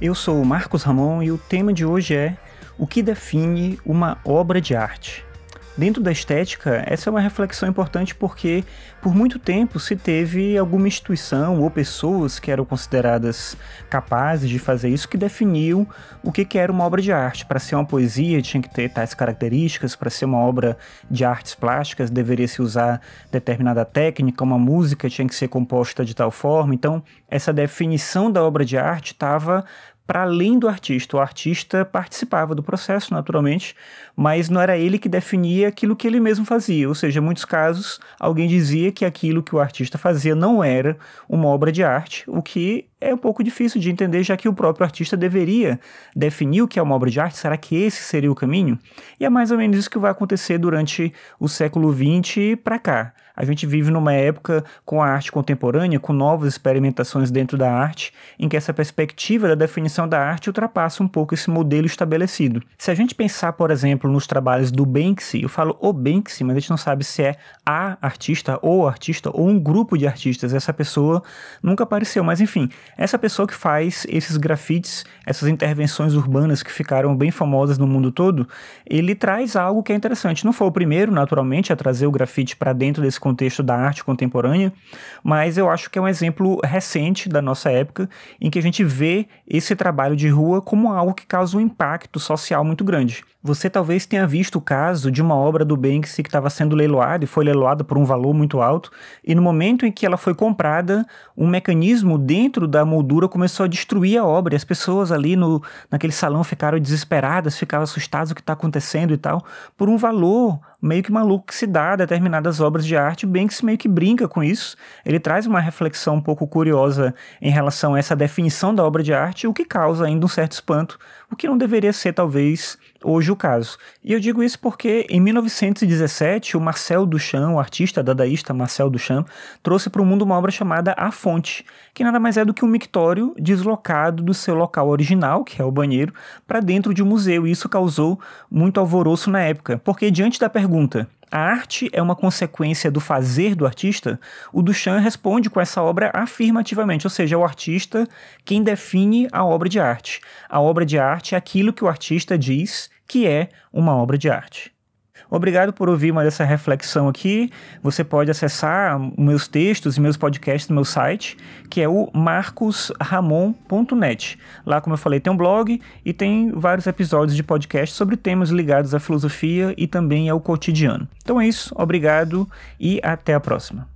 Eu sou o Marcos Ramon e o tema de hoje é o que define uma obra de arte. Dentro da estética, essa é uma reflexão importante porque por muito tempo se teve alguma instituição ou pessoas que eram consideradas capazes de fazer isso que definiam o que, era uma obra de arte. Para ser uma poesia tinha que ter tais características, para ser uma obra de artes plásticas deveria se usar determinada técnica, uma música tinha que ser composta de tal forma. Então, essa definição da obra de arte estava para além do artista. O artista participava do processo, naturalmente, mas não era ele que definia aquilo que ele mesmo fazia. Ou seja, em muitos casos, alguém dizia que aquilo que o artista fazia não era uma obra de arte, o que é um pouco difícil de entender, já que o próprio artista deveria definir o que é uma obra de arte. Será que esse seria o caminho? E é mais ou menos isso que vai acontecer durante o século XX para cá. A gente vive numa época com a arte contemporânea, com novas experimentações dentro da arte, em que essa perspectiva da definição da arte ultrapassa um pouco esse modelo estabelecido. Se a gente pensar, por exemplo, nos trabalhos do Banksy, eu falo o Banksy, mas a gente não sabe se é a artista, ou artista, ou um grupo de artistas. Essa pessoa nunca apareceu, mas enfim, essa pessoa que faz esses grafites, essas intervenções urbanas que ficaram bem famosas no mundo todo, ele traz algo que é interessante. Não foi o primeiro, naturalmente, a trazer o grafite para dentro desse contexto da arte contemporânea, mas eu acho que é um exemplo recente da nossa época em que a gente vê esse trabalho de rua como algo que causa um impacto social muito grande. Você talvez tenha visto o caso de uma obra do Banksy que estava sendo leiloada e foi leiloada por um valor muito alto, e no momento em que ela foi comprada, um mecanismo dentro da moldura começou a destruir a obra, e as pessoas ali no, naquele salão ficaram desesperadas, ficavam assustadas o que está acontecendo e tal, por um valor meio que maluco que se dá a determinadas obras de arte, Banks meio que brinca com isso. Ele traz uma reflexão um pouco curiosa em relação a essa definição da obra de arte, o que causa ainda um certo espanto, o que não deveria ser talvez hoje o caso. E eu digo isso porque em 1917 o Marcel Duchamp, o artista dadaísta Marcel Duchamp, trouxe para o mundo uma obra chamada A Fonte, que nada mais é do que um mictório deslocado do seu local original, que é o banheiro, para dentro de um museu. E isso causou muito alvoroço na época, porque diante da pergunta a arte é uma consequência do fazer do artista? O Duchamp responde com essa obra afirmativamente, ou seja, é o artista quem define a obra de arte. A obra de arte é aquilo que o artista diz que é uma obra de arte. Obrigado por ouvir mais essa reflexão aqui. Você pode acessar meus textos e meus podcasts no meu site, que é o marcosramon.net. Lá, como eu falei, tem um blog e tem vários episódios de podcast sobre temas ligados à filosofia e também ao cotidiano. Então é isso, obrigado e até a próxima.